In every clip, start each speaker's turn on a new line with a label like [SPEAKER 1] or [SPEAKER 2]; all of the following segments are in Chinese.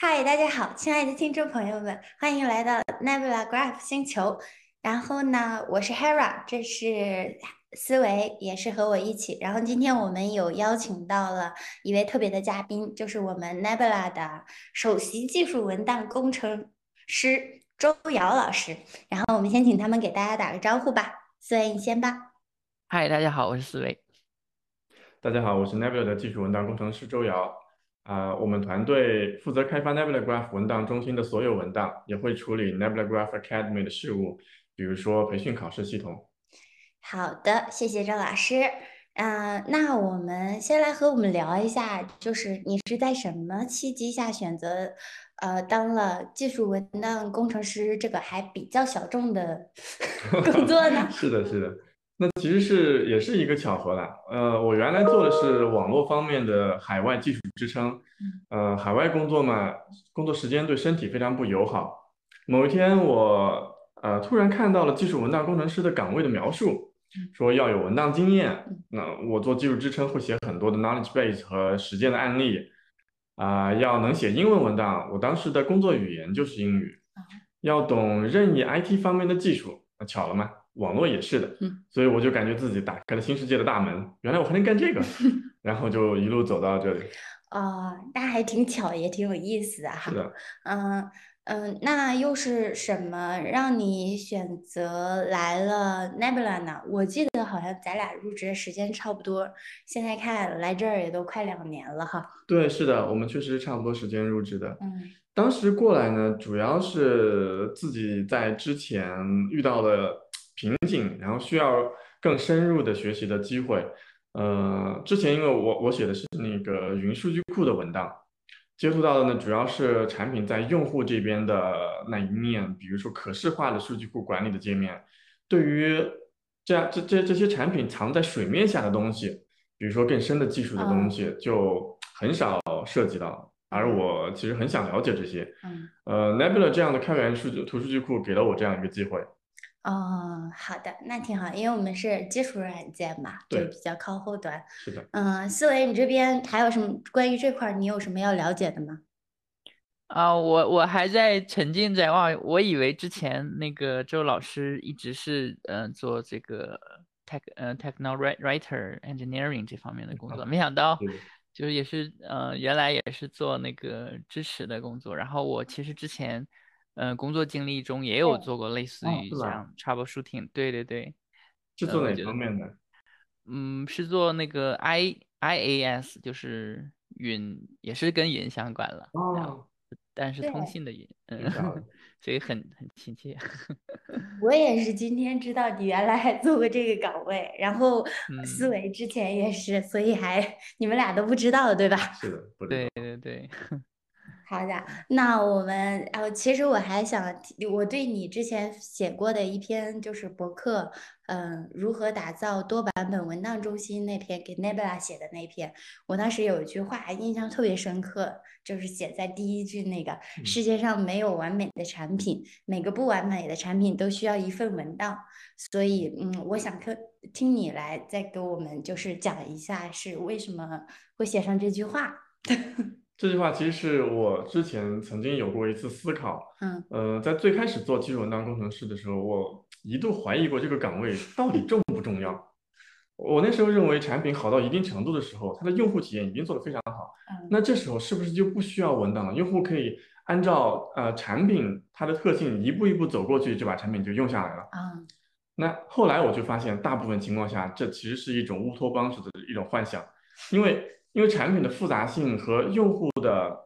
[SPEAKER 1] 嗨，大家好，亲爱的听众朋友们，欢迎来到 Nebula Graph 星球。然后呢，我是 Hera，这是思维，也是和我一起。然后今天我们有邀请到了一位特别的嘉宾，就是我们 Nebula 的首席技术文档工程师周瑶老师。然后我们先请他们给大家打个招呼吧。思维，你先吧。
[SPEAKER 2] 嗨，大家好，我是思维。
[SPEAKER 3] 大家好，我是 Nebula 的技术文档工程师周瑶。啊，我们团队负责开发 Nebula Graph 文档中心的所有文档，也会处理 Nebula Graph Academy 的事务，比如说培训考试系统。
[SPEAKER 1] 好的，谢谢周老师。嗯，那我们先来和我们聊一下，就是你是在什么契机下选择呃当了技术文档工程师这个还比较小众的 工作呢？
[SPEAKER 3] 是的，是的。那其实是也是一个巧合啦。呃，我原来做的是网络方面的海外技术支撑，呃，海外工作嘛，工作时间对身体非常不友好。某一天，我呃突然看到了技术文档工程师的岗位的描述，说要有文档经验。那我做技术支撑会写很多的 knowledge base 和实践的案例，啊，要能写英文文档。我当时的工作语言就是英语，要懂任意 IT 方面的技术。那巧了吗？网络也是的，嗯，所以我就感觉自己打开了新世界的大门，原来我还能干这个，然后就一路走到这里。
[SPEAKER 1] 哦，那还挺巧，也挺有意思的哈。
[SPEAKER 3] 是的，
[SPEAKER 1] 嗯嗯，那又是什么让你选择来了 Nebula 呢？我记得好像咱俩入职的时间差不多，现在看来这儿也都快两年了哈。
[SPEAKER 3] 对，是的，我们确实差不多时间入职的。嗯，当时过来呢，主要是自己在之前遇到的。瓶颈，然后需要更深入的学习的机会。呃，之前因为我我写的是那个云数据库的文档，接触到的呢主要是产品在用户这边的那一面，比如说可视化的数据库管理的界面。对于这样这这这些产品藏在水面下的东西，比如说更深的技术的东西，就很少涉及到。而我其实很想了解这些。嗯。呃，Nebula 这样的开源数据图数据库给了我这样一个机会。
[SPEAKER 1] 哦，好的，那挺好，因为我们是基础软件嘛，就比较靠后端。
[SPEAKER 3] 是的。
[SPEAKER 1] 嗯，思维，你这边还有什么关于这块，你有什么要了解的吗？
[SPEAKER 2] 啊，我我还在沉浸在哇，我以为之前那个周老师一直是嗯做这个 tech 呃 technology writer engineering 这方面的工作，没想到就是也是呃原来也是做那个支持的工作，然后我其实之前。嗯，工作经历中也有做过类似于像 troubleshooting，对对对，
[SPEAKER 3] 是做哪方面的？
[SPEAKER 2] 嗯，是做那个 I IaaS，就是云，也是跟云相关了。哦，但是通信的云，嗯，所以很很亲切。
[SPEAKER 1] 我也是今天知道你原来还做过这个岗位，然后思维之前也是，所以还你们俩都不知道对吧？
[SPEAKER 3] 是的，
[SPEAKER 2] 对对 对。
[SPEAKER 1] 好的，那我们呃，其实我还想，我对你之前写过的一篇就是博客，嗯，如何打造多版本文档中心那篇给 Nebula 写的那篇，我当时有一句话印象特别深刻，就是写在第一句那个世界上没有完美的产品，每个不完美的产品都需要一份文档，所以嗯，我想听听你来再给我们就是讲一下是为什么会写上这句话。
[SPEAKER 3] 这句话其实是我之前曾经有过一次思考，嗯，呃，在最开始做技术文档工程师的时候，我一度怀疑过这个岗位到底重不重要。我那时候认为产品好到一定程度的时候，它的用户体验已经做得非常好，那这时候是不是就不需要文档了？用户可以按照呃产品它的特性一步一步走过去，就把产品就用下来了。嗯，那后来我就发现，大部分情况下，这其实是一种乌托邦式的一种幻想，因为。因为产品的复杂性和用户的，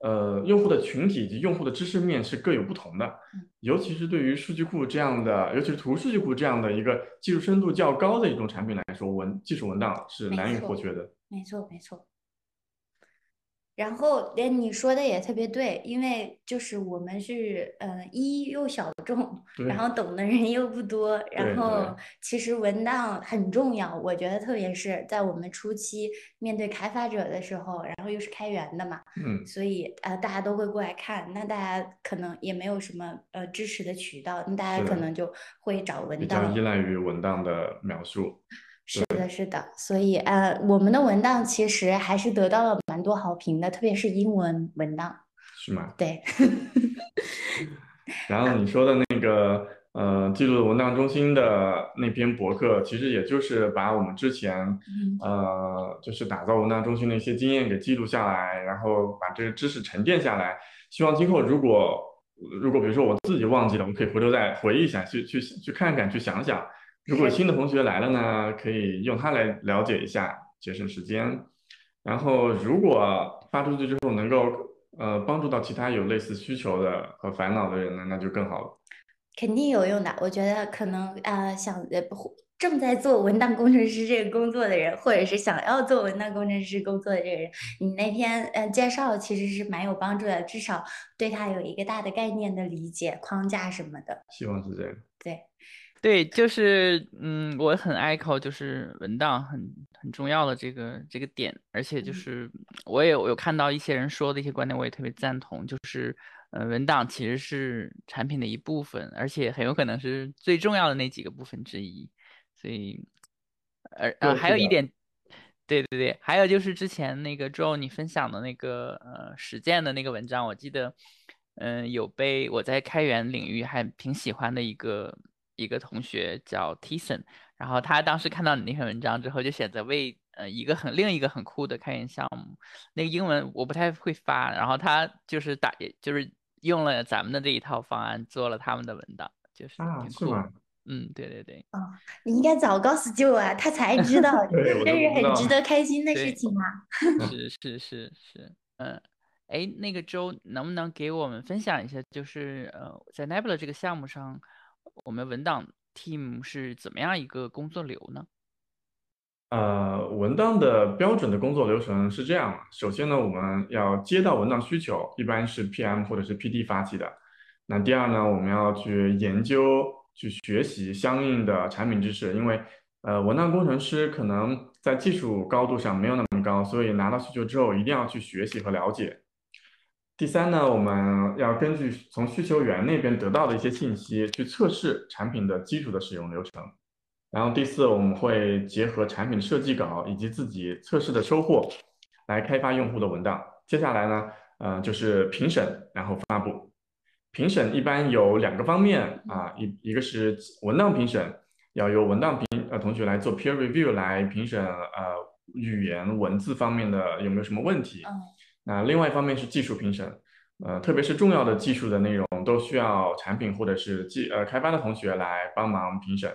[SPEAKER 3] 呃，用户的群体以及用户的知识面是各有不同的，尤其是对于数据库这样的，尤其是图数据库这样的一个技术深度较高的一种产品来说，文技术文档是难以获缺的。
[SPEAKER 1] 没错，没错。然后连你说的也特别对，因为就是我们是呃一又小众，然后懂的人又不多，然后其实文档很重要，我觉得特别是在我们初期面对开发者的时候，然后又是开源的嘛，嗯，所以呃大家都会过来看，那大家可能也没有什么呃支持的渠道，那大家可能就会找文档，
[SPEAKER 3] 比较依赖于文档的描述。
[SPEAKER 1] 是的，是的，所以呃，我们的文档其实还是得到了蛮多好评的，特别是英文文档。
[SPEAKER 3] 是吗？
[SPEAKER 1] 对。
[SPEAKER 3] 然后你说的那个呃，记录文档中心的那篇博客，其实也就是把我们之前呃，就是打造文档中心的一些经验给记录下来，然后把这个知识沉淀下来。希望今后如果如果比如说我自己忘记了，我们可以回头再回忆一下，去去去看看，去想想。如果新的同学来了呢，可以用它来了解一下，节省时间。然后如果发出去之后能够。呃，帮助到其他有类似需求的和烦恼的人呢，那就更好了。
[SPEAKER 1] 肯定有用的，我觉得可能呃想呃正在做文档工程师这个工作的人，或者是想要做文档工程师工作的这个人，你那篇呃介绍其实是蛮有帮助的，至少对他有一个大的概念的理解框架什么的。
[SPEAKER 3] 希望是这样。
[SPEAKER 1] 对。
[SPEAKER 2] 对，就是嗯，我很 echo，就是文档很很重要的这个这个点，而且就是我也有看到一些人说的一些观点，我也特别赞同，就是呃，文档其实是产品的一部分，而且很有可能是最重要的那几个部分之一。所以，而呃，还有一点，对对对，还有就是之前那个 Joe 你分享的那个呃实践的那个文章，我记得嗯有被我在开源领域还挺喜欢的一个。一个同学叫 Tison，然后他当时看到你那篇文章之后，就选择为呃一个很另一个很酷的开源项目，那个英文我不太会发，然后他就是打就是用了咱们的这一套方案做了他们的文档，就是
[SPEAKER 3] 啊是吗？
[SPEAKER 2] 嗯，对对对。
[SPEAKER 1] 哦，你应该早告诉舅啊，他才知道，这是很值得开心的事情啊。
[SPEAKER 2] 是是是是，嗯，哎，那个周能不能给我们分享一下，就是呃在 Nebula 这个项目上。我们文档 team 是怎么样一个工作流呢？
[SPEAKER 3] 呃，文档的标准的工作流程是这样：首先呢，我们要接到文档需求，一般是 PM 或者是 PD 发起的。那第二呢，我们要去研究、去学习相应的产品知识，因为呃，文档工程师可能在技术高度上没有那么高，所以拿到需求之后一定要去学习和了解。第三呢，我们要根据从需求源那边得到的一些信息去测试产品的基础的使用流程。然后第四，我们会结合产品设计稿以及自己测试的收获，来开发用户的文档。接下来呢，呃，就是评审，然后发布。评审一般有两个方面啊，一一个是文档评审，要由文档评呃同学来做 peer review 来评审呃语言文字方面的有没有什么问题。那另外一方面是技术评审，呃，特别是重要的技术的内容都需要产品或者是技呃开发的同学来帮忙评审，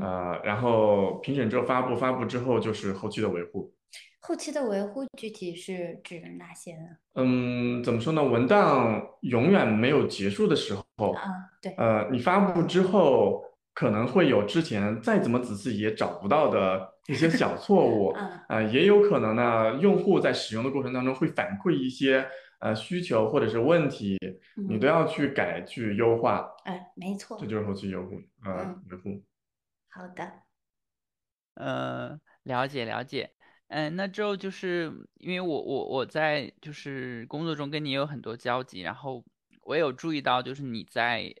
[SPEAKER 3] 呃，然后评审之后发布，发布之后就是后期的维护。
[SPEAKER 1] 后期的维护具体是指哪些呢？
[SPEAKER 3] 嗯，怎么说呢？文档永远没有结束的时候
[SPEAKER 1] 啊，对，
[SPEAKER 3] 呃，你发布之后。可能会有之前再怎么仔细也找不到的一些小错误，啊，也有可能呢，用户在使用的过程当中会反馈一些呃需求或者是问题，你都要去改去优化。
[SPEAKER 1] 哎，没错，
[SPEAKER 3] 这就是后期优护呃维护。
[SPEAKER 1] 好的，
[SPEAKER 2] 呃，了解了解，嗯，那之后就是因为我我我在就是工作中跟你有很多交集，然后我有注意到就是你在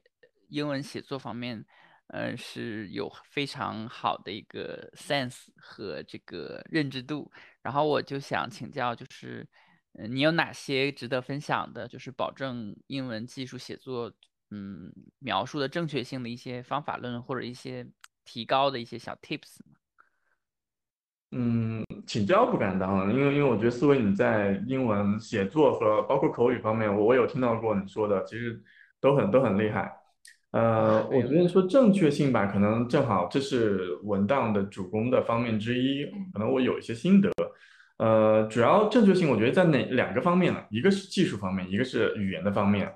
[SPEAKER 2] 英文写作方面。嗯，是有非常好的一个 sense 和这个认知度，然后我就想请教，就是，嗯，你有哪些值得分享的，就是保证英文技术写作，嗯，描述的正确性的一些方法论或者一些提高的一些小 tips？
[SPEAKER 3] 嗯，请教不敢当，因为因为我觉得思维你在英文写作和包括口语方面，我我有听到过你说的，其实都很都很厉害。呃，我觉得说正确性吧，可能正好这是文档的主攻的方面之一，可能我有一些心得。呃，主要正确性，我觉得在哪两个方面呢？一个是技术方面，一个是语言的方面。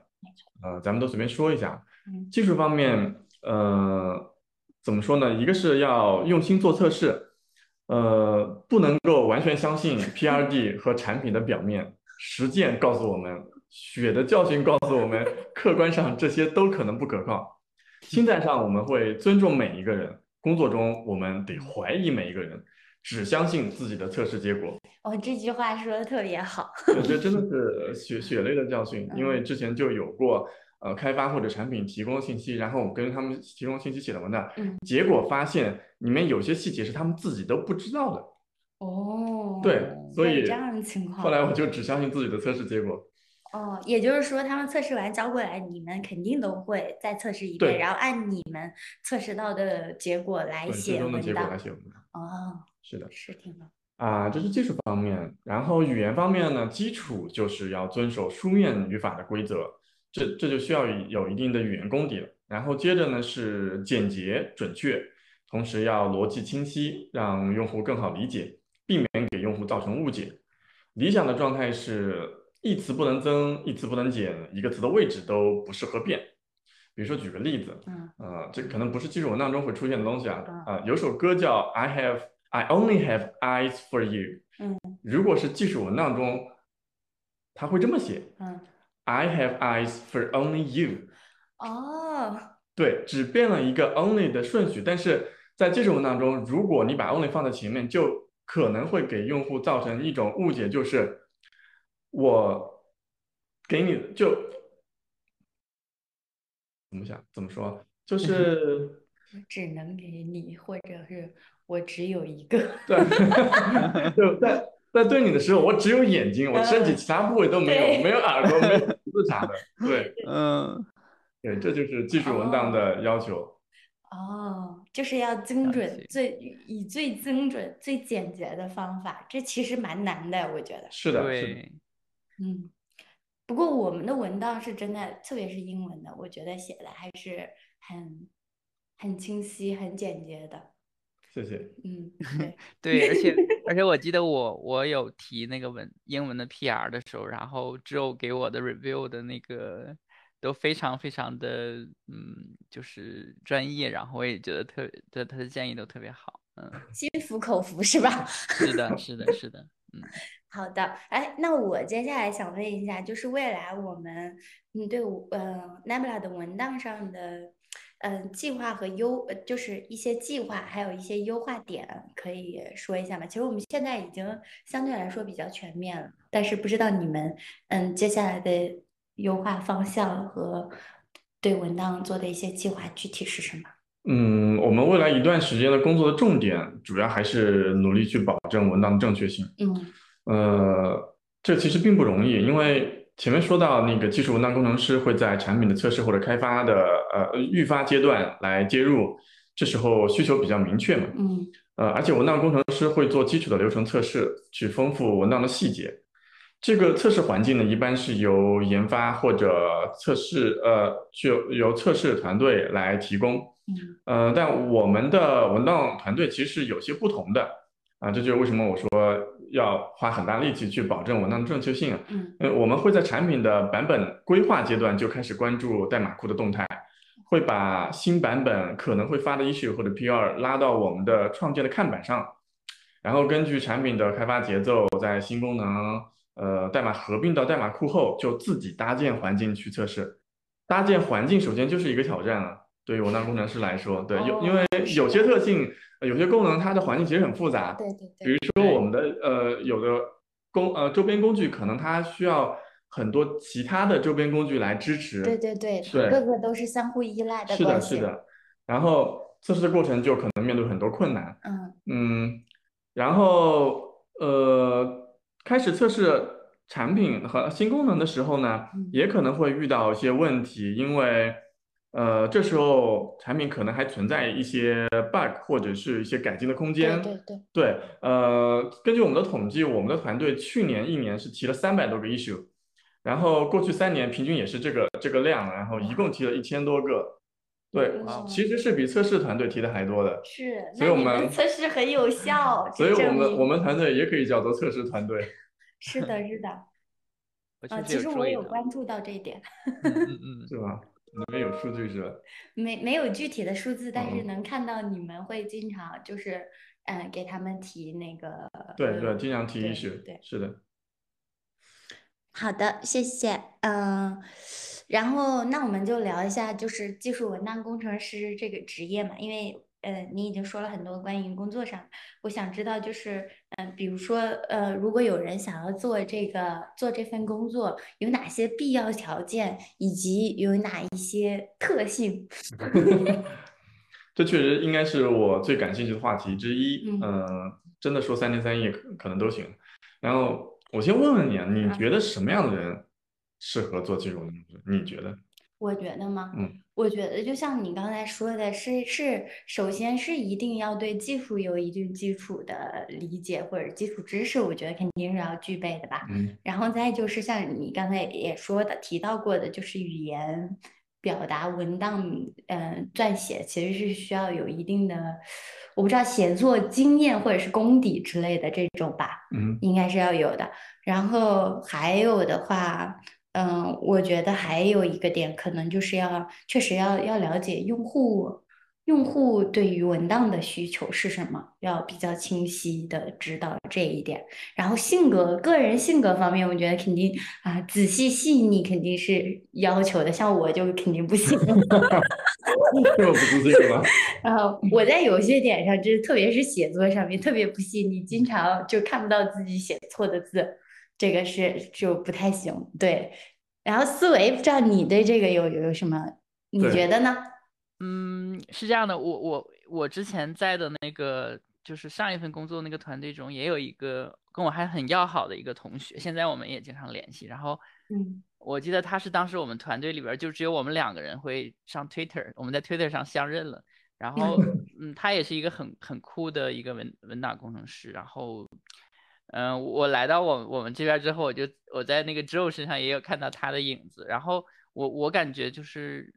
[SPEAKER 3] 呃，咱们都随便说一下。技术方面，呃，怎么说呢？一个是要用心做测试，呃，不能够完全相信 PRD 和产品的表面，实践告诉我们。血的教训告诉我们，客观上这些都可能不可靠。心态上，我们会尊重每一个人；工作中，我们得怀疑每一个人，只相信自己的测试结果。
[SPEAKER 1] 哦，这句话说的特别好。
[SPEAKER 3] 我觉得真的是血血泪的教训，因为之前就有过，呃，开发或者产品提供信息，然后我跟他们提供信息写的文档，结果发现里面有些细节是他们自己都不知道的。
[SPEAKER 1] 哦，
[SPEAKER 3] 对，所以
[SPEAKER 1] 这样的情况，
[SPEAKER 3] 后来我就只相信自己的测试结果。
[SPEAKER 1] 哦，也就是说，他们测试完交过来，你们肯定都会再测试一遍，然后按你们测试到的结果来写文档。哦，
[SPEAKER 3] 是的，
[SPEAKER 1] 是挺好。
[SPEAKER 3] 啊，这是技术方面。然后语言方面呢，基础就是要遵守书面语法的规则，这这就需要有一定的语言功底了。然后接着呢是简洁准确，同时要逻辑清晰，让用户更好理解，避免给用户造成误解。理想的状态是一词不能增，一词不能减，一个词的位置都不适合变。比如说举个例子，嗯，呃，这可能不是技术文档中会出现的东西啊，啊，有首歌叫 I have I only have eyes for you，嗯，如果是技术文档中，他会这么写，嗯，I have eyes for only you。
[SPEAKER 1] 哦，
[SPEAKER 3] 对，只变了一个 only 的顺序，但是在技术文档中，如果你把 only 放在前面，就可能会给用户造成一种误解，就是我给你就怎么想怎么说，就是
[SPEAKER 1] 只能给你，或者是我只有一个，
[SPEAKER 3] 对，就在在对你的时候，我只有眼睛，我身体其他部位都没有，没有耳朵，没有鼻子啥的，对，嗯。对，这就是技术文档的要求。
[SPEAKER 1] 哦，就是要精准，最以最精准、最简洁的方法。这其实蛮难的，我觉得。
[SPEAKER 3] 是的，
[SPEAKER 2] 对。
[SPEAKER 1] 嗯，不过我们的文档是真的，特别是英文的，我觉得写的还是很很清晰、很简洁的。
[SPEAKER 3] 谢谢。
[SPEAKER 1] 嗯，
[SPEAKER 2] 对，而且而且我记得我我有提那个文英文的 PR 的时候，然后之后给我的 review 的那个。都非常非常的嗯，就是专业，然后我也觉得特对他的建议都特别好，嗯，
[SPEAKER 1] 心服口服是吧？
[SPEAKER 2] 是的，是的，是的，嗯，
[SPEAKER 1] 好的，哎，那我接下来想问一下，就是未来我们嗯对呃 Nebula 的文档上的嗯计划和优，就是一些计划，还有一些优化点，可以说一下吗？其实我们现在已经相对来说比较全面了，但是不知道你们嗯接下来的。优化方向和对文档做的一些计划具体是什么？
[SPEAKER 3] 嗯，我们未来一段时间的工作的重点主要还是努力去保证文档的正确性。
[SPEAKER 1] 嗯，
[SPEAKER 3] 呃，这其实并不容易，因为前面说到那个技术文档工程师会在产品的测试或者开发的呃预发阶段来接入，这时候需求比较明确嘛。
[SPEAKER 1] 嗯，
[SPEAKER 3] 呃，而且文档工程师会做基础的流程测试，去丰富文档的细节。这个测试环境呢，一般是由研发或者测试，呃，就由测试团队来提供。
[SPEAKER 1] 嗯，
[SPEAKER 3] 呃，但我们的文档团队其实是有些不同的啊，这就是为什么我说要花很大力气去保证文档的正确性。
[SPEAKER 1] 嗯，
[SPEAKER 3] 我们会在产品的版本规划阶段就开始关注代码库的动态，会把新版本可能会发的 issue 或者 PR 拉到我们的创建的看板上，然后根据产品的开发节奏，在新功能。呃，代码合并到代码库后，就自己搭建环境去测试。搭建环境首先就是一个挑战了，对于文档工程师来说，对，有因为有些特性，有些功能它的环境其实很复杂。
[SPEAKER 1] 对对
[SPEAKER 3] 对。比如说我们的呃有的工呃周边工具，可能它需要很多其他的周边工具来支持。
[SPEAKER 1] 对对对。对。各个都是相互依赖的
[SPEAKER 3] 是的，是的。然后测试的过程就可能面对很多困难。
[SPEAKER 1] 嗯。
[SPEAKER 3] 嗯，然后呃。开始测试产品和新功能的时候呢，也可能会遇到一些问题，因为，呃，这时候产品可能还存在一些 bug 或者是一些改进的空间。
[SPEAKER 1] 对对
[SPEAKER 3] 对。呃，根据我们的统计，我们的团队去年一年是提了三百多个 issue，然后过去三年平均也是这个这个量，然后一共提了一千多个。对，其实是比测试团队提的还多的。
[SPEAKER 1] 是，
[SPEAKER 3] 所以我们
[SPEAKER 1] 测试很有效。
[SPEAKER 3] 所以我们我们团队也可以叫做测试团队。
[SPEAKER 1] 是的，是的。啊，其实我有关注到这一点。
[SPEAKER 2] 嗯嗯，
[SPEAKER 3] 是吧？你们有数据是吧？
[SPEAKER 1] 没没有具体的数字，但是能看到你们会经常就是嗯给他们提那个。
[SPEAKER 3] 对对，经常提一些。
[SPEAKER 1] 对，
[SPEAKER 3] 是的。
[SPEAKER 1] 好的，谢谢。嗯。然后，那我们就聊一下，就是技术文档工程师这个职业嘛，因为呃，你已经说了很多关于工作上，我想知道就是，嗯，比如说，呃，如果有人想要做这个做这份工作，有哪些必要条件，以及有哪一些特性？
[SPEAKER 3] 这确实应该是我最感兴趣的话题之一。嗯，真的说三天三夜可可能都行。然后我先问问你啊，你觉得什么样的人？适合做技术文档？你觉得？
[SPEAKER 1] 我觉得吗？
[SPEAKER 3] 嗯，
[SPEAKER 1] 我觉得就像你刚才说的，是是，首先是一定要对技术有一定基础的理解或者基础知识，我觉得肯定是要具备的吧。
[SPEAKER 3] 嗯，
[SPEAKER 1] 然后再就是像你刚才也说的提到过的，就是语言表达、文档，嗯，撰写其实是需要有一定的，我不知道写作经验或者是功底之类的这种吧。
[SPEAKER 3] 嗯，
[SPEAKER 1] 应该是要有的。然后还有的话。嗯，我觉得还有一个点，可能就是要确实要要了解用户用户对于文档的需求是什么，要比较清晰的知道这一点。然后性格个人性格方面，我觉得肯定啊，仔细细腻肯定是要求的。像我就肯定不行，这
[SPEAKER 3] 么不自信吗？
[SPEAKER 1] 然后我在有些点上，就是特别是写作上面特别不细腻，经常就看不到自己写错的字。这个是就不太行，对。然后思维不知道你对这个有有什么？你觉得呢？
[SPEAKER 2] 嗯，是这样的，我我我之前在的那个就是上一份工作那个团队中，也有一个跟我还很要好的一个同学，现在我们也经常联系。然后，
[SPEAKER 1] 嗯，
[SPEAKER 2] 我记得他是当时我们团队里边就只有我们两个人会上 Twitter，我们在 Twitter 上相认了。然后，嗯，他也是一个很很酷的一个文文档工程师。然后。嗯，我来到我我们这边之后，我就我在那个 Joe 身上也有看到他的影子。然后我我感觉就是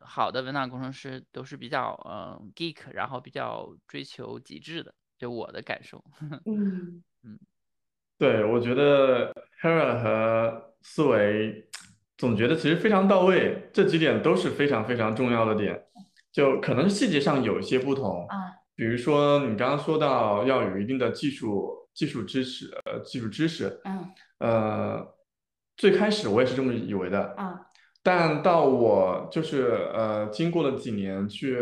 [SPEAKER 2] 好的文档工程师都是比较嗯 geek，然后比较追求极致的，就我的感受。
[SPEAKER 1] 嗯
[SPEAKER 2] 嗯，
[SPEAKER 3] 对，我觉得 Hera 和思维总觉得其实非常到位，这几点都是非常非常重要的点，就可能细节上有一些不同
[SPEAKER 1] 啊，
[SPEAKER 3] 比如说你刚刚说到要有一定的技术。技术知识，呃，技术知识，
[SPEAKER 1] 嗯，
[SPEAKER 3] 呃，最开始我也是这么以为的，
[SPEAKER 1] 啊，
[SPEAKER 3] 但到我就是呃，经过了几年去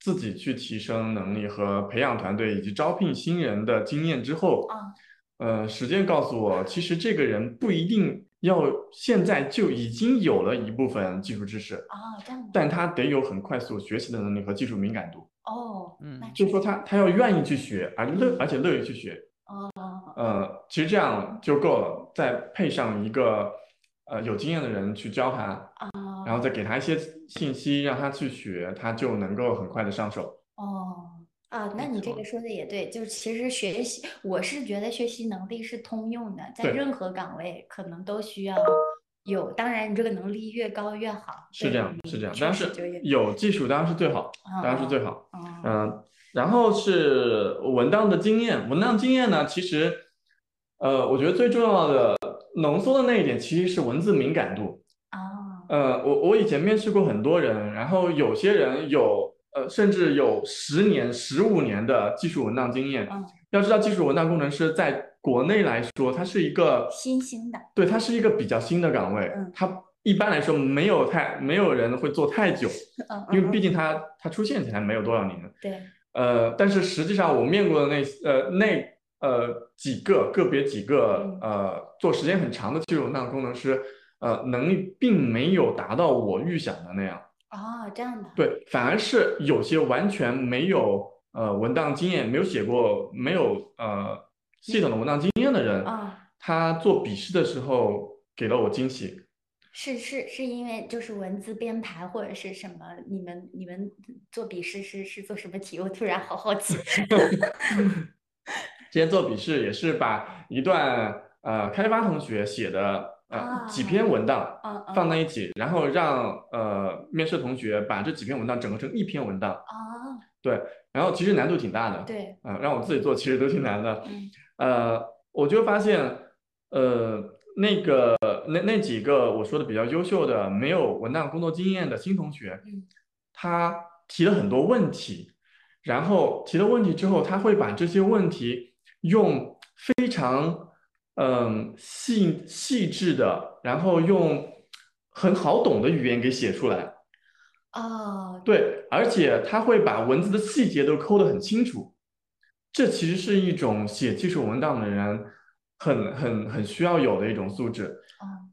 [SPEAKER 3] 自己去提升能力和培养团队以及招聘新人的经验之后，
[SPEAKER 1] 啊，
[SPEAKER 3] 呃，实践告诉我，其实这个人不一定要现在就已经有了一部分技术知识，
[SPEAKER 1] 啊，这样，
[SPEAKER 3] 但他得有很快速学习的能力和技术敏感度，
[SPEAKER 1] 哦，
[SPEAKER 2] 嗯，
[SPEAKER 3] 就是说他他要愿意去学，而乐而且乐于去学。
[SPEAKER 1] 哦，
[SPEAKER 3] 呃，其实这样就够了，再配上一个呃有经验的人去教他，然后再给他一些信息，让他去学，他就能够很快的上手。
[SPEAKER 1] 哦，啊，那你这个说的也对，就是其实学习，我是觉得学习能力是通用的，在任何岗位可能都需要有，当然你这个能力越高越好。
[SPEAKER 3] 是这样，是这样，但是有技术当然是最好，当然是最好。嗯。然后是文档的经验，文档经验呢，其实，呃，我觉得最重要的浓缩的那一点其实是文字敏感度。
[SPEAKER 1] 啊，
[SPEAKER 3] 呃，我我以前面试过很多人，然后有些人有，呃，甚至有十年、十五年的技术文档经验。
[SPEAKER 1] 嗯，
[SPEAKER 3] 要知道，技术文档工程师在国内来说，它是一个
[SPEAKER 1] 新兴的，
[SPEAKER 3] 对，它是一个比较新的岗位。
[SPEAKER 1] 嗯，
[SPEAKER 3] 它一般来说没有太没有人会做太久，因为毕竟它它出现起来没有多少年。
[SPEAKER 1] 对。
[SPEAKER 3] 呃，但是实际上我面过的那呃那呃几个个别几个呃做时间很长的技术文档工程师，呃能力并没有达到我预想的那样。
[SPEAKER 1] 哦，这样的。
[SPEAKER 3] 对，反而是有些完全没有呃文档经验，没有写过，没有呃系统的文档经验的人，他做笔试的时候给了我惊喜。
[SPEAKER 1] 是是是因为就是文字编排或者是什么？你们你们做笔试是是做什么题？我突然好好奇。
[SPEAKER 3] 今天做笔试也是把一段呃开发同学写的呃几篇文档放在一起，然后让呃面试同学把这几篇文档整合成一篇文档。
[SPEAKER 1] 啊。
[SPEAKER 3] 对，然后其实难度挺大的。
[SPEAKER 1] 对。
[SPEAKER 3] 啊，让我自己做其实都挺难的。
[SPEAKER 1] 嗯。
[SPEAKER 3] 呃，我就发现呃。那个那那几个我说的比较优秀的没有文档工作经验的新同学，他提了很多问题，然后提了问题之后，他会把这些问题用非常嗯细细致的，然后用很好懂的语言给写出来。
[SPEAKER 1] 哦，
[SPEAKER 3] 对，而且他会把文字的细节都抠得很清楚，这其实是一种写技术文档的人。很很很需要有的一种素质，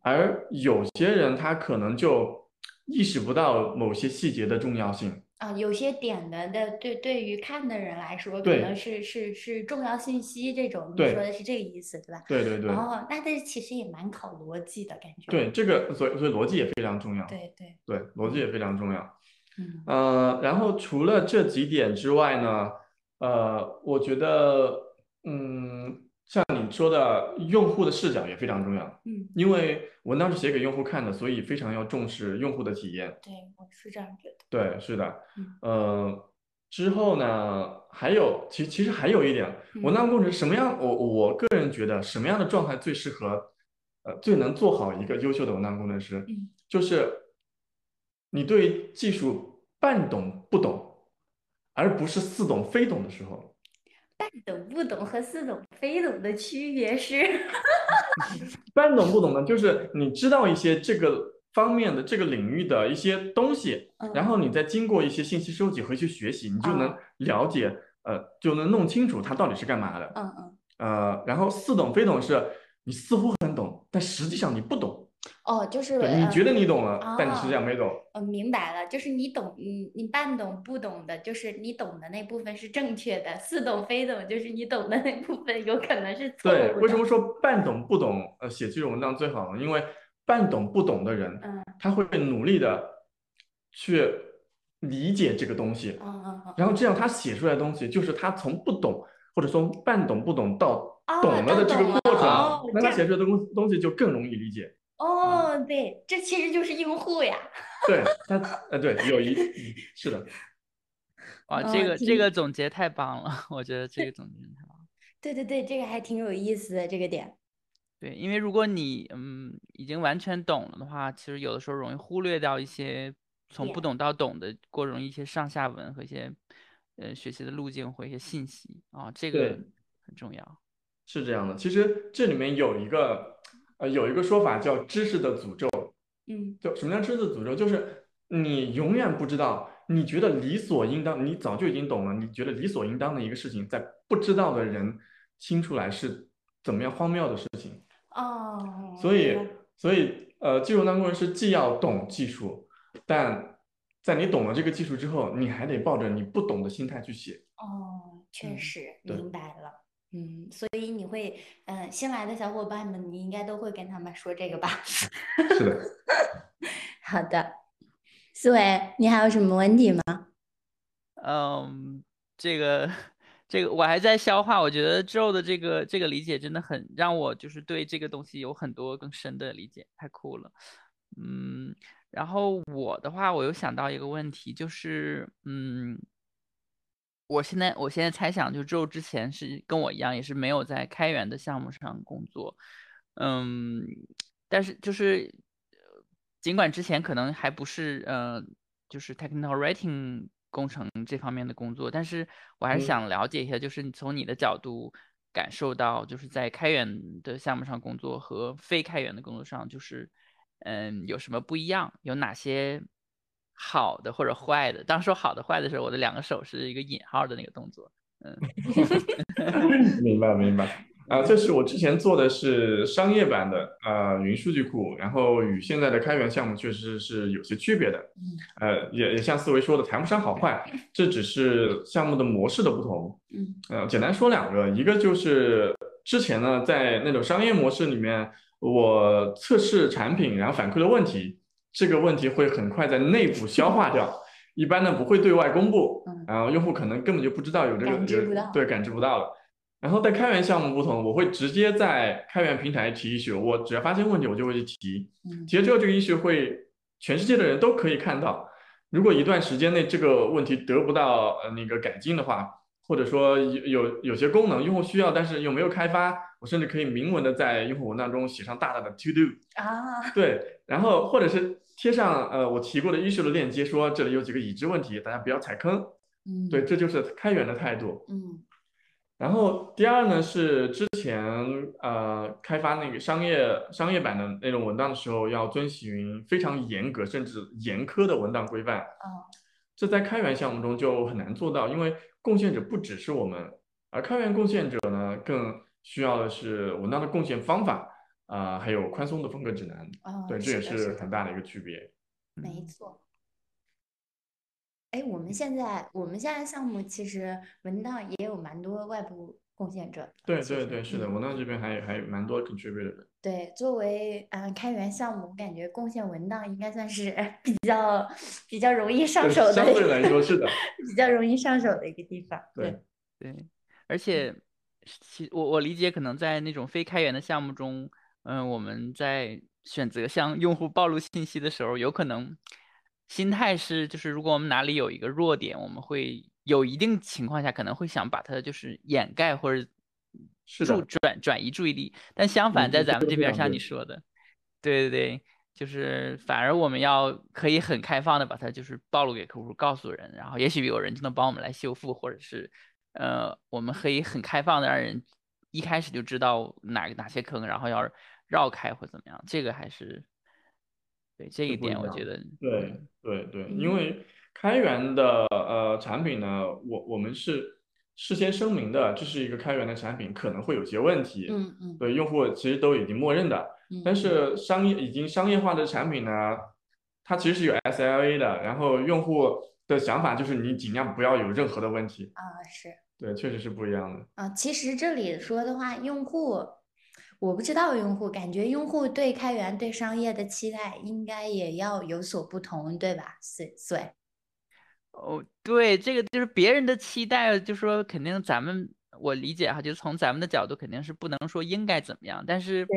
[SPEAKER 3] 而有些人他可能就意识不到某些细节的重要性，
[SPEAKER 1] 啊，有些点的的对对于看的人来说，可能是是是重要信息这种，你说的是这个意思对吧？
[SPEAKER 3] 对对对。
[SPEAKER 1] 哦，那这其实也蛮考逻辑的感觉。
[SPEAKER 3] 对，这个所以所以逻辑也非常重要。
[SPEAKER 1] 对对
[SPEAKER 3] 对，逻辑也非常重要。
[SPEAKER 1] 嗯。
[SPEAKER 3] 呃，然后除了这几点之外呢，呃，我觉得，嗯。像你说的，用户的视角也非常重要。
[SPEAKER 1] 嗯，
[SPEAKER 3] 因为文档是写给用户看的，所以非常要重视用户的体验。
[SPEAKER 1] 对，我是这样觉得。
[SPEAKER 3] 对，是的。呃，之后呢，还有，其其实还有一点，文档工程什么样？我我个人觉得什么样的状态最适合，呃，最能做好一个优秀的文档工程师？
[SPEAKER 1] 嗯，
[SPEAKER 3] 就是你对技术半懂不懂，而不是似懂非懂的时候。
[SPEAKER 1] 半懂不懂和似懂非懂的区别是，
[SPEAKER 3] 半懂不懂呢，就是你知道一些这个方面的这个领域的一些东西，然后你再经过一些信息收集和去学习，你就能了解，呃，就能弄清楚它到底是干嘛的。
[SPEAKER 1] 嗯嗯。
[SPEAKER 3] 呃，然后似懂非懂是你似乎很懂，但实际上你不懂。
[SPEAKER 1] 哦，就是
[SPEAKER 3] 你觉得你懂了，但你实际上没懂。
[SPEAKER 1] 嗯，明白了，就是你懂，你你半懂不懂的，就是你懂的那部分是正确的，似懂非懂，就是你懂的那部分有可能是错误
[SPEAKER 3] 的。对，为什么说半懂不懂？呃，写这种文章最好呢？因为半懂不懂的人，
[SPEAKER 1] 嗯，
[SPEAKER 3] 他会努力的去理解这个东西，
[SPEAKER 1] 嗯嗯嗯，
[SPEAKER 3] 然后这样他写出来的东西，就是他从不懂或者说半懂不懂到懂了的这个过程，那他写出来的东东西就更容易理解。
[SPEAKER 1] 哦，对，这其实就是用户呀。
[SPEAKER 3] 对，他呃，对，有一是的。
[SPEAKER 2] 哇，这个这个总结太棒了，我觉得这个总结太棒。
[SPEAKER 1] 对对对，这个还挺有意思的这个点。
[SPEAKER 2] 对，因为如果你嗯已经完全懂了的话，其实有的时候容易忽略掉一些从不懂到懂的过程，一些上下文和一些呃学习的路径或一些信息啊，这个很重要。
[SPEAKER 3] 是这样的，其实这里面有一个。呃，有一个说法叫知识的诅咒，
[SPEAKER 1] 嗯，
[SPEAKER 3] 就什么叫知识的诅咒？就是你永远不知道，你觉得理所应当，你早就已经懂了，你觉得理所应当的一个事情，在不知道的人听出来是怎么样荒谬的事情。
[SPEAKER 1] 哦，
[SPEAKER 3] 所以，所以，呃，技术当工程师既要懂技术，但在你懂了这个技术之后，你还得抱着你不懂的心态去写。
[SPEAKER 1] 哦，确实明白了。嗯，所以你会，嗯，新来的小伙伴们，你应该都会跟他们说这个吧？
[SPEAKER 3] 是的。
[SPEAKER 1] 好的，思维，你还有什么问题吗？
[SPEAKER 2] 嗯，这个，这个我还在消化。我觉得之后的这个这个理解真的很让我就是对这个东西有很多更深的理解，太酷了。嗯，然后我的话，我又想到一个问题，就是嗯。我现在，我现在猜想，就周之前是跟我一样，也是没有在开源的项目上工作，嗯，但是就是，尽管之前可能还不是呃，就是 technical writing 工程这方面的工作，但是我还是想了解一下，就是你从你的角度感受到，就是在开源的项目上工作和非开源的工作上，就是嗯，有什么不一样？有哪些？好的或者坏的，当说好的坏的时候，我的两个手是一个引号的那个动作。嗯，
[SPEAKER 3] 明白明白。啊，这是我之前做的是商业版的呃云数据库，然后与现在的开源项目确实是有些区别的。
[SPEAKER 1] 嗯，
[SPEAKER 3] 呃，也也像思维说的，谈不上好坏，这只是项目的模式的不同。
[SPEAKER 1] 嗯，
[SPEAKER 3] 呃，简单说两个，一个就是之前呢，在那种商业模式里面，我测试产品，然后反馈的问题。这个问题会很快在内部消化掉，一般呢不会对外公布，然后用户可能根本就不知道有这个，对，感知不到了。然后在开源项目不同，我会直接在开源平台提 issue，我只要发现问题，我就会去提，提了之后这个 issue 会全世界的人都可以看到。如果一段时间内这个问题得不到呃那个改进的话，或者说有有有些功能用户需要，但是又没有开发，我甚至可以明文的在用户文档中写上大大的 to do
[SPEAKER 1] 啊，
[SPEAKER 3] 对，然后或者是。贴上呃我提过的 issue 的链接，说这里有几个已知问题，大家不要踩坑。
[SPEAKER 1] 嗯，
[SPEAKER 3] 对，这就是开源的态度。
[SPEAKER 1] 嗯，
[SPEAKER 3] 然后第二呢是之前呃开发那个商业商业版的那种文档的时候，要遵循非常严格甚至严苛的文档规范。
[SPEAKER 1] 哦，
[SPEAKER 3] 这在开源项目中就很难做到，因为贡献者不只是我们，而开源贡献者呢更需要的是文档的贡献方法。啊，还有宽松的风格指南，对，这也是很大的一个区别。
[SPEAKER 1] 没错。哎，我们现在我们现在项目其实文档也有蛮多外部贡献者。
[SPEAKER 3] 对对对，是的，文档这边还还蛮多 contributor 的。
[SPEAKER 1] 对，作为嗯开源项目，我感觉贡献文档应该算是 比较比较容易上手的。相
[SPEAKER 3] 对来说是的，
[SPEAKER 1] 比较容易上手的一个地方。
[SPEAKER 3] 对
[SPEAKER 2] 对，而且其我我理解，可能在那种非开源的项目中，嗯，我们在选择向用户暴露信息的时候，有可能。心态是，就是如果我们哪里有一个弱点，我们会有一定情况下可能会想把它就是掩盖或者注转转移注意力。但相反，在咱们这边，像你说的，对对对，就是反而我们要可以很开放的把它就是暴露给客户，告诉人，然后也许有人就能帮我们来修复，或者是呃，我们可以很开放的让人一开始就知道哪哪些坑，然后要绕开或怎么样，这个还是。对这一点，我觉得
[SPEAKER 3] 对对对，因为开源的呃产品呢，我我们是事先声明的，这是一个开源的产品，可能会有些问题。
[SPEAKER 1] 嗯嗯。
[SPEAKER 3] 对，用户其实都已经默认的。但是商业已经商业化的产品呢，它其实是有 SLA 的，然后用户的想法就是你尽量不要有任何的问题。
[SPEAKER 1] 啊，是。
[SPEAKER 3] 对，确实是不一样的。
[SPEAKER 1] 啊，其实这里说的话，用户。我不知道用户感觉用户对开源对商业的期待应该也要有所不同，对吧？所所以，
[SPEAKER 2] 哦，对，这个就是别人的期待，就说肯定咱们我理解哈，就是从咱们的角度肯定是不能说应该怎么样，但是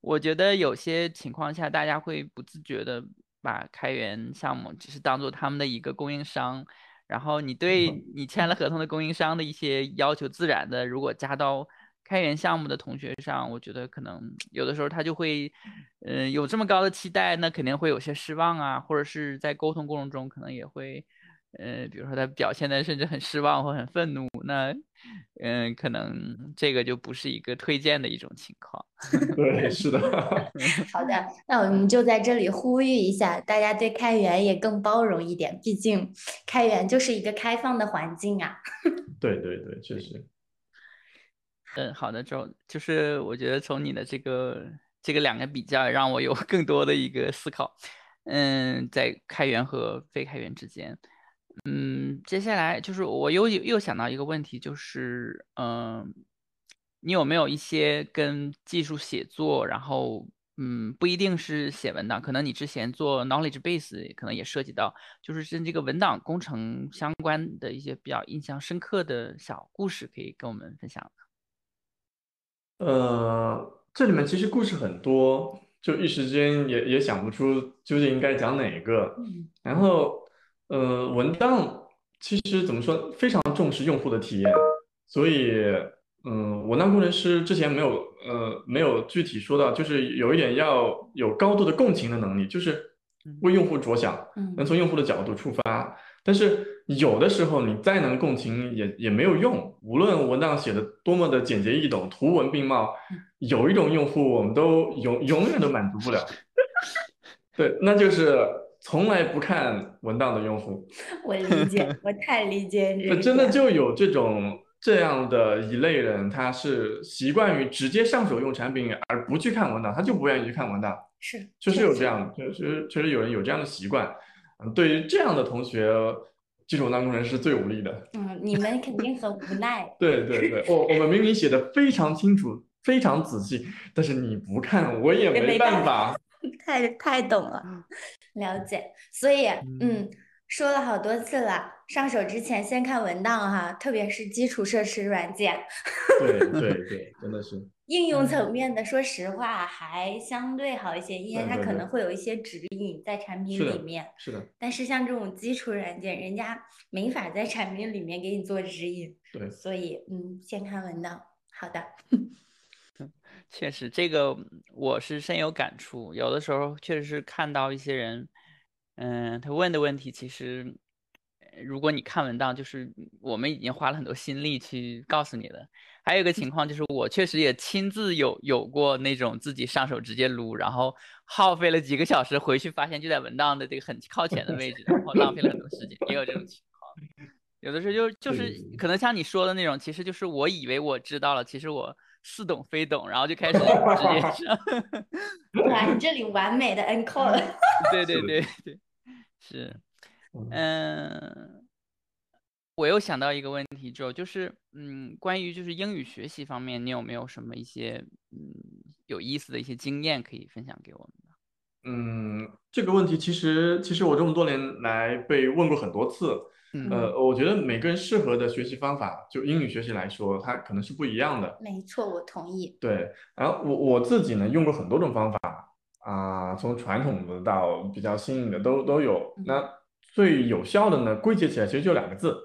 [SPEAKER 2] 我觉得有些情况下大家会不自觉的把开源项目只是当做他们的一个供应商，然后你对你签了合同的供应商的一些要求，自然的如果加到。开源项目的同学上，我觉得可能有的时候他就会，嗯，有这么高的期待，那肯定会有些失望啊，或者是在沟通过程中可能也会，呃，比如说他表现的甚至很失望或很愤怒，那，嗯，可能这个就不是一个推荐的一种情况。
[SPEAKER 3] 对，是的。
[SPEAKER 1] 好的，那我们就在这里呼吁一下，大家对开源也更包容一点，毕竟开源就是一个开放的环境啊。
[SPEAKER 3] 对对对，确实。
[SPEAKER 2] 嗯，好的，周就是我觉得从你的这个这个两个比较，让我有更多的一个思考。嗯，在开源和非开源之间，嗯，接下来就是我又又想到一个问题，就是嗯，你有没有一些跟技术写作，然后嗯，不一定是写文档，可能你之前做 knowledge base 可能也涉及到，就是跟这个文档工程相关的一些比较印象深刻的小故事，可以跟我们分享
[SPEAKER 3] 呃，这里面其实故事很多，就一时间也也想不出究竟应该讲哪个。然后，呃，文档其实怎么说，非常重视用户的体验，所以，嗯，文档工程师之前没有，呃，没有具体说到，就是有一点要有高度的共情的能力，就是为用户着想，能从用户的角度出发。但是有的时候你再能共情也也没有用，无论文档写的多么的简洁易懂，图文并茂，有一种用户我们都永永远都满足不了。对，那就是从来不看文档的用户。
[SPEAKER 1] 我理解，我太理解这。
[SPEAKER 3] 真的就有这种这样的一类人，他是习惯于直接上手用产品而不去看文档，他就不愿意去看文档。
[SPEAKER 1] 是，
[SPEAKER 3] 确实有这样，确实确实有人有这样的习惯。嗯，对于这样的同学，技术文档工程师最无力的。
[SPEAKER 1] 嗯，你们肯定很无奈。
[SPEAKER 3] 对对对，我我们明明写的非常清楚、非常仔细，但是你不看，我也没办法。
[SPEAKER 1] 太太懂了，了解。所以，嗯，说了好多次了，上手之前先看文档哈，特别是基础设施软件。
[SPEAKER 3] 对对 对，真的是。
[SPEAKER 1] 应用层面的，说实话还相对好一些，因为它可能会有一些指引在产品里面。
[SPEAKER 3] 是的。
[SPEAKER 1] 但是像这种基础软件，人家没法在产品里面给你做指引。
[SPEAKER 3] 对。
[SPEAKER 1] 所以，嗯，先看文档。好的。
[SPEAKER 2] 确实，这个我是深有感触。有的时候确实是看到一些人，嗯，他问的问题，其实如果你看文档，就是我们已经花了很多心力去告诉你的。还有一个情况就是，我确实也亲自有有过那种自己上手直接撸，然后耗费了几个小时，回去发现就在文档的这个很靠前的位置，然后浪费了很多时间，也有这种情况。有的时候就就是可能像你说的那种，其实就是我以为我知道了，其实我似懂非懂，然后就开始 直接上。
[SPEAKER 1] 哇，你这里完美的 encore。
[SPEAKER 2] 对对对对，是。嗯，我又想到一个问题，之后就是，嗯，关于就是英语学习方面，你有没有什么一些嗯有意思的一些经验可以分享给我们？
[SPEAKER 3] 嗯，这个问题其实其实我这么多年来被问过很多次。呃，我觉得每个人适合的学习方法，就英语学习来说，它可能是不一样的。
[SPEAKER 1] 没错，我同意。
[SPEAKER 3] 对，然后我我自己呢，用过很多种方法啊，从传统的到比较新颖的都都有。那最有效的呢，归结起来其实就两个字：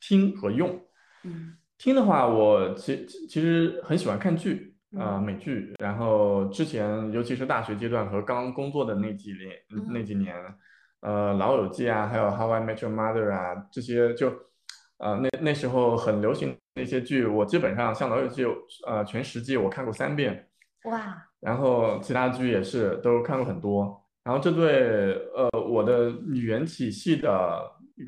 [SPEAKER 3] 听和用。
[SPEAKER 1] 嗯，
[SPEAKER 3] 听的话，我其其实很喜欢看剧。啊，美剧，然后之前尤其是大学阶段和刚工作的那几年，那几年，呃，老友记啊，还有 How I Met Your Mother 啊，这些就，呃，那那时候很流行那些剧，我基本上像老友记，呃，全十季我看过三遍，
[SPEAKER 1] 哇，
[SPEAKER 3] 然后其他剧也是都看过很多，然后这对呃我的语言体系的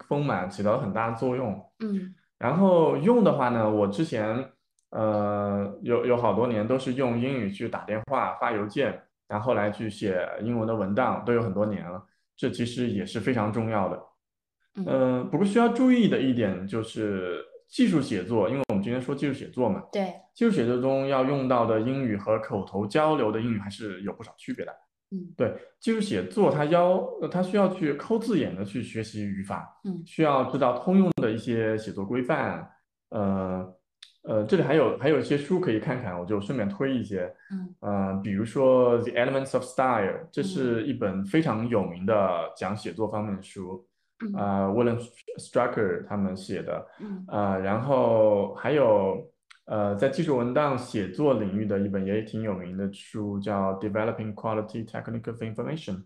[SPEAKER 3] 丰满起到了很大的作用，
[SPEAKER 1] 嗯，
[SPEAKER 3] 然后用的话呢，我之前。呃，有有好多年都是用英语去打电话、发邮件，然后来去写英文的文档，都有很多年了。这其实也是非常重要的。嗯，不过需要注意的一点就是技术写作，因为我们今天说技术写作嘛。
[SPEAKER 1] 对。
[SPEAKER 3] 技术写作中要用到的英语和口头交流的英语还是有不少区别的。
[SPEAKER 1] 嗯，
[SPEAKER 3] 对，技术写作它要它需要去抠字眼的去学习语法，
[SPEAKER 1] 嗯，
[SPEAKER 3] 需要知道通用的一些写作规范，呃。呃，这里还有还有一些书可以看看，我就顺便推一些。
[SPEAKER 1] 嗯，
[SPEAKER 3] 呃，比如说《The Elements of Style》，这是一本非常有名的讲写作方面的书。啊，William Strucker 他们写的。
[SPEAKER 1] 嗯。
[SPEAKER 3] 啊，然后还有呃，在技术文档写作领域的一本也挺有名的书，叫《Developing Quality Technique of Information》。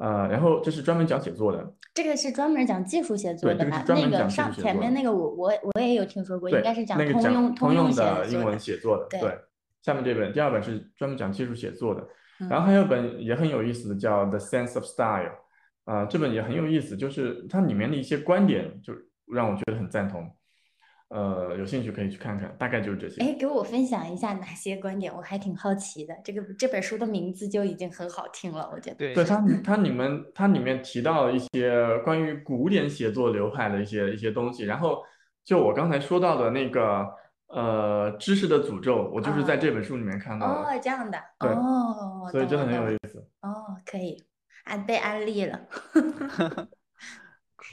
[SPEAKER 3] 呃，然后这是专门讲写作的，
[SPEAKER 1] 这个是专门讲技术写作的吧？那个上前面那个我我我也有听说过，应该是讲通用
[SPEAKER 3] 通
[SPEAKER 1] 用
[SPEAKER 3] 的英文写作的。对，下面这本第二本是专门讲技术写作的，然后还有本也很有意思的叫《The Sense of Style》，啊，这本也很有意思，就是它里面的一些观点就让我觉得很赞同。呃，有兴趣可以去看看，大概就是这些。
[SPEAKER 1] 哎，给我分享一下哪些观点，我还挺好奇的。这个这本书的名字就已经很好听了，我觉得。
[SPEAKER 2] 对，
[SPEAKER 3] 对它它里面它里面提到一些关于古典写作流派的一些一些东西，然后就我刚才说到的那个呃知识的诅咒，我就是在这本书里面看到的。
[SPEAKER 1] 哦，这样的。
[SPEAKER 3] 对。
[SPEAKER 1] 哦。
[SPEAKER 3] 所以真的很有意思。
[SPEAKER 1] 哦，可以，安被安利了。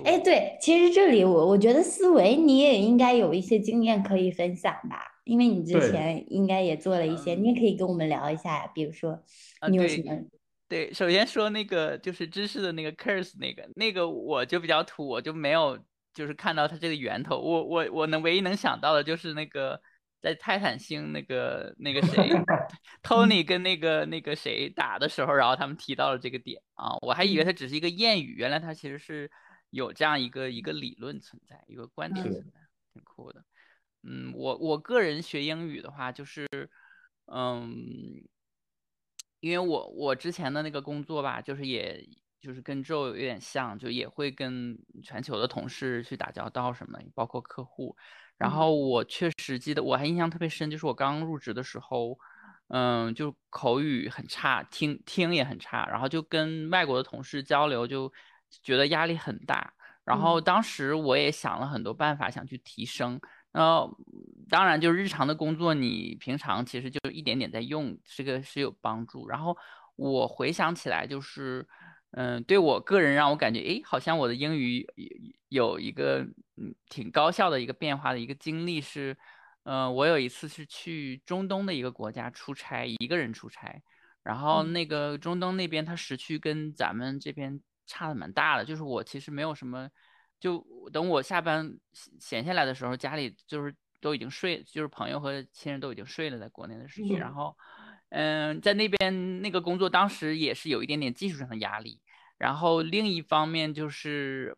[SPEAKER 1] 哎，对，其实这里我我觉得思维你也应该有一些经验可以分享吧，因为你之前应该也做了一些，你也可以跟我们聊一下呀。比如说，你有什么？
[SPEAKER 2] 对，首先说那个就是知识的那个 curse 那个那个我就比较土，我就没有就是看到它这个源头。我我我能唯一能想到的就是那个在泰坦星那个那个谁 Tony 跟那个那个谁打的时候，然后他们提到了这个点啊，我还以为它只是一个谚语，原来它其实是。有这样一个一个理论存在，一个观点存在，挺酷的。嗯，我我个人学英语的话，就是，嗯，因为我我之前的那个工作吧，就是也就是跟 Joe 有点像，就也会跟全球的同事去打交道什么，包括客户。然后我确实记得，我还印象特别深，就是我刚入职的时候，嗯，就口语很差，听听也很差，然后就跟外国的同事交流就。觉得压力很大，然后当时我也想了很多办法想去提升。那当然，就日常的工作，你平常其实就一点点在用，这个是有帮助。然后我回想起来，就是，嗯，对我个人让我感觉，哎，好像我的英语有一个嗯挺高效的一个变化的一个经历是，嗯，我有一次是去中东的一个国家出差，一个人出差，然后那个中东那边它时区跟咱们这边。差的蛮大的，就是我其实没有什么，就等我下班闲下来的时候，家里就是都已经睡，就是朋友和亲人都已经睡了，在国内的时区。然后，嗯，在那边那个工作，当时也是有一点点技术上的压力。然后另一方面就是，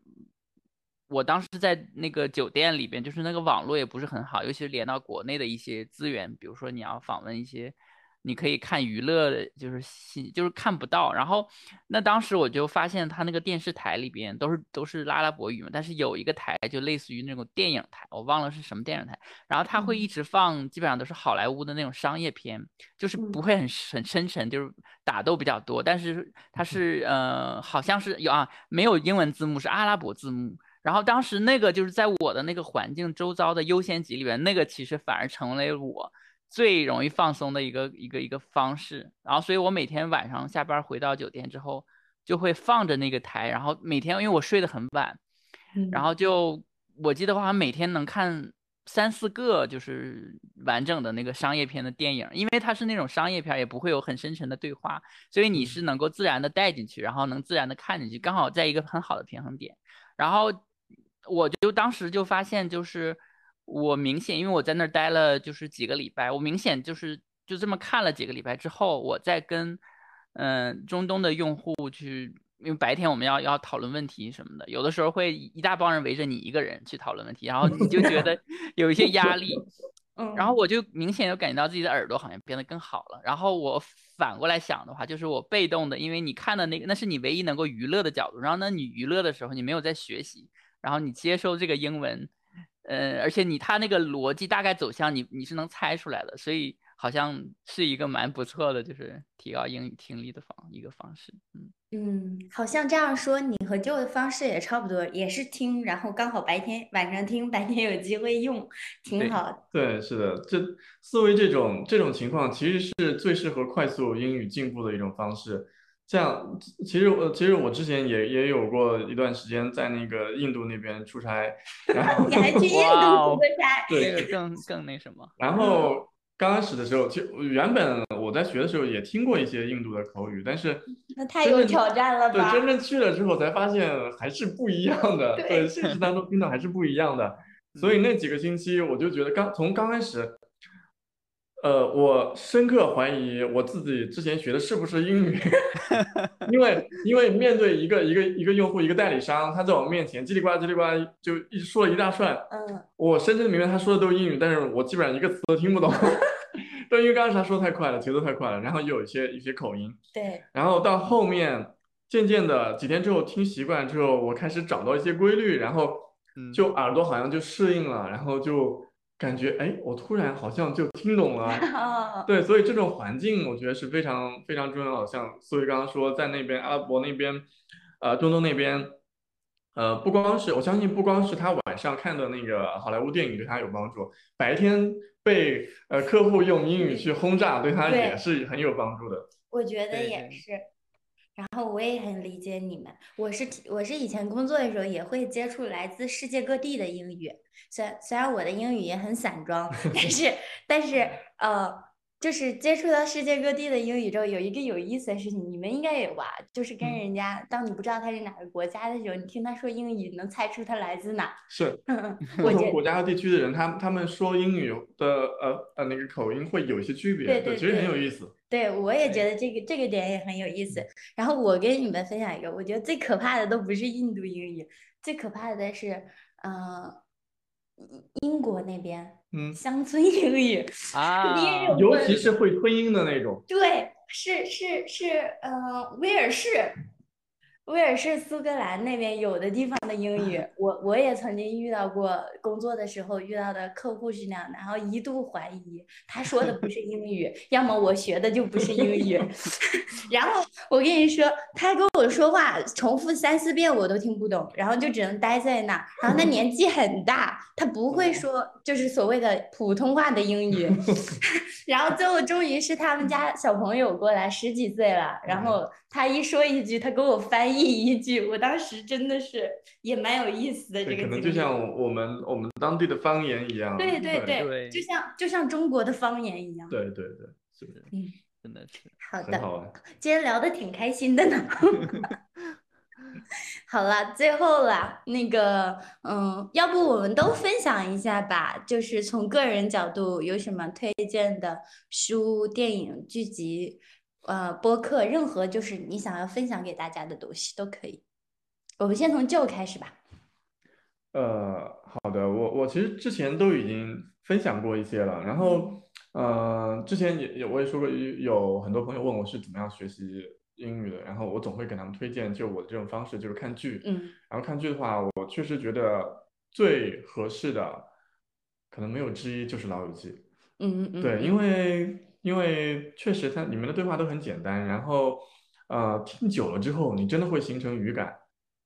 [SPEAKER 2] 我当时在那个酒店里边，就是那个网络也不是很好，尤其是连到国内的一些资源，比如说你要访问一些。你可以看娱乐的，就是信，就是看不到。然后，那当时我就发现他那个电视台里边都是都是阿拉伯语嘛，但是有一个台就类似于那种电影台，我忘了是什么电影台。然后他会一直放，基本上都是好莱坞的那种商业片，就是不会很很深沉，就是打斗比较多。但是它是呃，好像是有啊，没有英文字幕，是阿拉伯字幕。然后当时那个就是在我的那个环境周遭的优先级里边，那个其实反而成为我。最容易放松的一个一个一个方式，然后所以我每天晚上下班回到酒店之后，就会放着那个台，然后每天因为我睡得很晚，然后就我记得好像每天能看三四个就是完整的那个商业片的电影，因为它是那种商业片，也不会有很深沉的对话，所以你是能够自然的带进去，然后能自然的看进去，刚好在一个很好的平衡点，然后我就当时就发现就是。我明显，因为我在那儿待了就是几个礼拜，我明显就是就这么看了几个礼拜之后，我再跟嗯中东的用户去，因为白天我们要要讨论问题什么的，有的时候会一大帮人围着你一个人去讨论问题，然后你就觉得 有一些压力，嗯，然后我就明显有感觉到自己的耳朵好像变得更好了。然后我反过来想的话，就是我被动的，因为你看的那个那是你唯一能够娱乐的角度，然后呢你娱乐的时候你没有在学习，然后你接收这个英文。呃，而且你他那个逻辑大概走向你你是能猜出来的，所以好像是一个蛮不错的，就是提高英语听力的方一个方式。
[SPEAKER 1] 嗯嗯，好像这样说，你和旧的方式也差不多，也是听，然后刚好白天晚上听，白天有机会用，挺好的。
[SPEAKER 3] 对，是的，这思维这种这种情况其实是最适合快速英语进步的一种方式。这样，其实我其实我之前也也有过一段时间在那个印度那边出差，然后
[SPEAKER 1] 你还去印度出差，
[SPEAKER 2] 对，更更那什么。
[SPEAKER 3] 然后刚开始的时候，其实原本我在学的时候也听过一些印度的口语，但是
[SPEAKER 1] 那太有挑战了
[SPEAKER 3] 吧？对，真正去了之后才发现还是不一样的，对，现实当中听到还是不一样的。所以那几个星期，我就觉得刚从刚开始。呃，我深刻怀疑我自己之前学的是不是英语，因为因为面对一个一个一个用户一个代理商，他在我面前叽里呱啦叽里呱啦就一说了一大串，嗯，我深深明白他说的都是英语，但是我基本上一个词都听不懂，但因为刚开始他说太快了，节奏太快了，然后又有一些一些口音，
[SPEAKER 1] 对，
[SPEAKER 3] 然后到后面渐渐的几天之后听习惯之后，我开始找到一些规律，然后就耳朵好像就适应了，然后就。感觉哎，我突然好像就听懂了，对，所以这种环境我觉得是非常非常重要。像苏伟刚刚说，在那边阿拉伯那边，呃，中东那边，呃，不光是我相信，不光是他晚上看的那个好莱坞电影对他有帮助，白天被呃客户用英语去轰炸，对他也是很有帮助的。
[SPEAKER 1] 我觉得也是。然后我也很理解你们，我是我是以前工作的时候也会接触来自世界各地的英语，虽然虽然我的英语也很散装，但是 但是呃。就是接触到世界各地的英语之后，有一个有意思的事情，你们应该有吧？就是跟人家，当你不知道他是哪个国家的时候，你听他说英语，能猜出他来自哪。
[SPEAKER 3] 是，不同 国家和地区的人，他他们说英语的呃呃那个口音会有一些区别，
[SPEAKER 1] 对对，
[SPEAKER 3] 其实很有意思。
[SPEAKER 1] 对，我也觉得这个这个点也很有意思。然后我跟你们分享一个，我觉得最可怕的都不是印度英语，最可怕的是，嗯。英国那边，嗯，乡村英语
[SPEAKER 2] 啊，
[SPEAKER 3] 尤其是会吞音的那种。
[SPEAKER 1] 对，是是是，呃，威尔士。威尔士、苏格兰那边有的地方的英语，我我也曾经遇到过。工作的时候遇到的客户是那样的，然后一度怀疑他说的不是英语，要么我学的就不是英语。然后我跟你说，他跟我说话重复三四遍我都听不懂，然后就只能待在那。然后他年纪很大，他不会说就是所谓的普通话的英语。然后最后终于是他们家小朋友过来，十几岁了，然后他一说一句，他给我翻译。一句，我当时真的是也蛮有意思的。这个
[SPEAKER 3] 可能就像我们我们当地的方言一样。
[SPEAKER 1] 对对对，就像就像中国的方言一样。
[SPEAKER 3] 对对对，是不是？
[SPEAKER 2] 嗯，真的是。
[SPEAKER 1] 好的，今天聊的挺开心的呢。好了，最后了，那个，嗯，要不我们都分享一下吧？就是从个人角度有什么推荐的书、电影、剧集。呃，播客任何就是你想要分享给大家的东西都可以。我们先从旧开始吧。
[SPEAKER 3] 呃，好的，我我其实之前都已经分享过一些了。然后呃，之前也也我也说过，有很多朋友问我是怎么样学习英语的，然后我总会给他们推荐，就我的这种方式就是看剧。
[SPEAKER 1] 嗯。
[SPEAKER 3] 然后看剧的话，我确实觉得最合适的，可能没有之一就是《老友记》。
[SPEAKER 1] 嗯嗯嗯。
[SPEAKER 3] 对，因为因为确实它里面的对话都很简单，然后呃听久了之后，你真的会形成语感。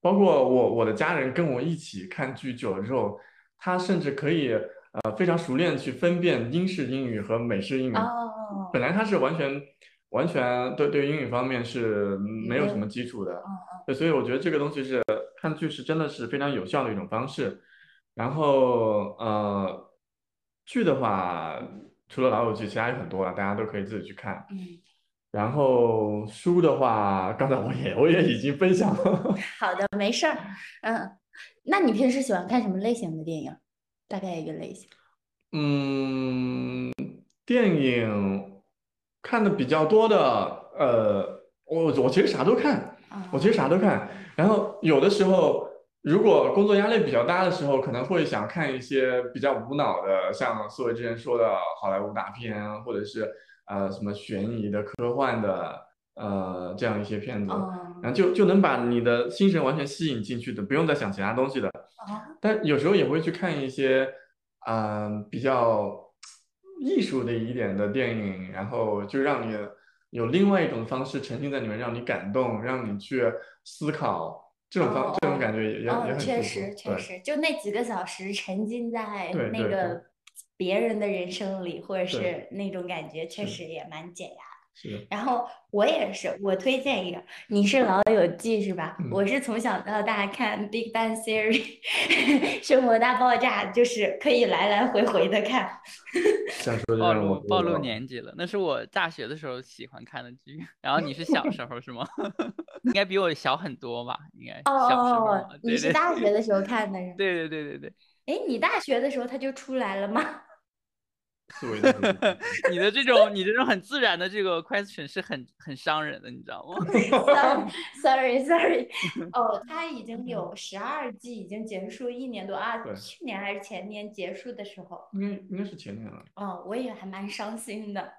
[SPEAKER 3] 包括我我的家人跟我一起看剧久了之后，他甚至可以。呃，非常熟练去分辨英式英语和美式英语。
[SPEAKER 1] 哦。
[SPEAKER 3] 本来他是完全完全对对英语方面是没有什么基础的。对，所以我觉得这个东西是看剧是真的是非常有效的一种方式。然后呃，剧的话，除了老友记，其他有很多了，大家都可以自己去看。
[SPEAKER 1] 嗯。
[SPEAKER 3] 然后书的话，刚才我也我也已经分享了。
[SPEAKER 1] 好的，没事儿。嗯，那你平时喜欢看什么类型的电影？大概一个类型，
[SPEAKER 3] 嗯，电影看的比较多的，呃，我我其实啥都看，我其实啥都看。然后有的时候，如果工作压力比较大的时候，可能会想看一些比较无脑的，像思维之前说的好莱坞大片，或者是呃什么悬疑的、科幻的，呃这样一些片子，然后就就能把你的心神完全吸引进去的，不用再想其他东西的。但有时候也会去看一些，嗯，比较艺术的一点的电影，然后就让你有另外一种方式沉浸在里面，让你感动，让你去思考，这种方这种感觉也也也很
[SPEAKER 1] 确实确实，就那几个小时沉浸在那个别人的人生里，或者是那种感觉，确实也蛮解压。然后我也是，我推荐一个，你是老友记是吧？我是从小到大看《Big Bang Theory 》，生活大爆炸，就是可以来来回回的看。
[SPEAKER 2] 暴露暴露年纪了，那是我大学的时候喜欢看的剧。然后你是小时候是吗？应该比我小很多吧？应该小时候。
[SPEAKER 1] 你是大学的时候看的？
[SPEAKER 2] 对对对对对。
[SPEAKER 1] 哎，你大学的时候他就出来了吗？
[SPEAKER 2] 你的这种，你这种很自然的这个 question 是很很伤人的，你知道吗？
[SPEAKER 1] Sorry，Sorry，Sorry。哦，他已经有十二季，已经结束一年多啊，去年还是前年结束的时候？
[SPEAKER 3] 应该应该是前年了。
[SPEAKER 1] 哦，我也还蛮伤心的，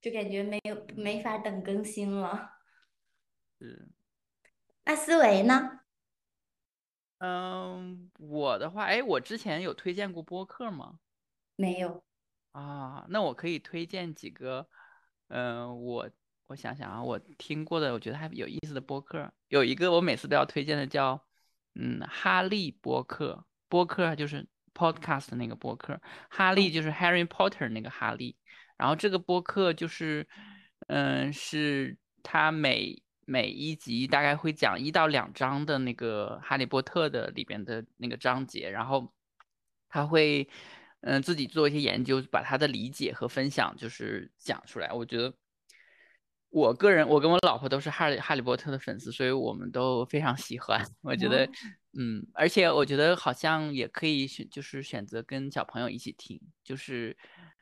[SPEAKER 1] 就感觉没有没法等更新了。
[SPEAKER 2] 嗯。
[SPEAKER 1] 那思维呢？
[SPEAKER 2] 嗯，我的话，哎，我之前有推荐过播客吗？
[SPEAKER 1] 没有。
[SPEAKER 2] 啊，那我可以推荐几个，嗯，我我想想啊，我听过的，我觉得还有意思的播客，有一个我每次都要推荐的叫，嗯，哈利播客，播客就是 podcast 那个播客，哈利就是 Harry Potter 那个哈利，然后这个播客就是，嗯，是他每每一集大概会讲一到两章的那个哈利波特的里边的那个章节，然后他会。嗯，自己做一些研究，把他的理解和分享就是讲出来。我觉得，我个人，我跟我老婆都是哈利哈利波特的粉丝，所以我们都非常喜欢。我觉得，嗯，而且我觉得好像也可以选，就是选择跟小朋友一起听。就是，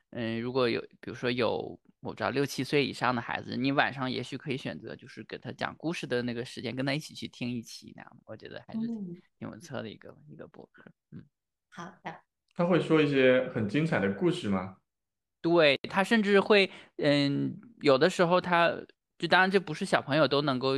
[SPEAKER 2] 嗯，如果有，比如说有我知道六七岁以上的孩子，你晚上也许可以选择，就是给他讲故事的那个时间，跟他一起去听一期那样。我觉得还是挺不错的一个一个博客。嗯，
[SPEAKER 1] 好的。
[SPEAKER 3] 他会说一些很精彩的故事吗？
[SPEAKER 2] 对他甚至会，嗯，有的时候他就当然这不是小朋友都能够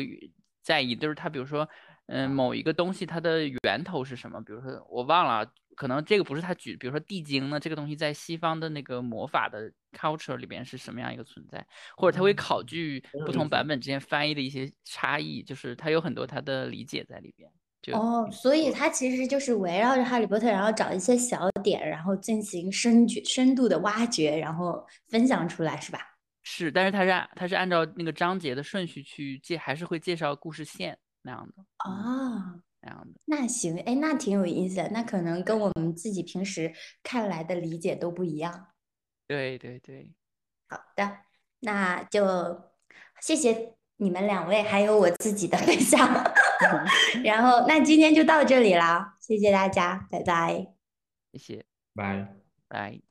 [SPEAKER 2] 在意，就是他比如说，嗯，某一个东西它的源头是什么？比如说我忘了，可能这个不是他举，比如说地精呢，这个东西在西方的那个魔法的 culture 里边是什么样一个存在？或者他会考据不同版本之间翻译的一些差异，就是他有很多他的理解在里边。
[SPEAKER 1] 哦，所以它其实就是围绕着哈利波特，然后找一些小点，然后进行深掘、深度的挖掘，然后分享出来，是吧？
[SPEAKER 2] 是，但是它是按它是按照那个章节的顺序去介，还是会介绍故事线那样的。
[SPEAKER 1] 哦，
[SPEAKER 2] 那样的。
[SPEAKER 1] 那行，哎，那挺有意思的，那可能跟我们自己平时看来的理解都不一样。
[SPEAKER 2] 对对对。
[SPEAKER 1] 好的，那就谢谢。你们两位还有我自己的分享，然后那今天就到这里了，谢谢大家，拜拜，
[SPEAKER 2] 谢谢，
[SPEAKER 3] 拜。
[SPEAKER 2] 拜。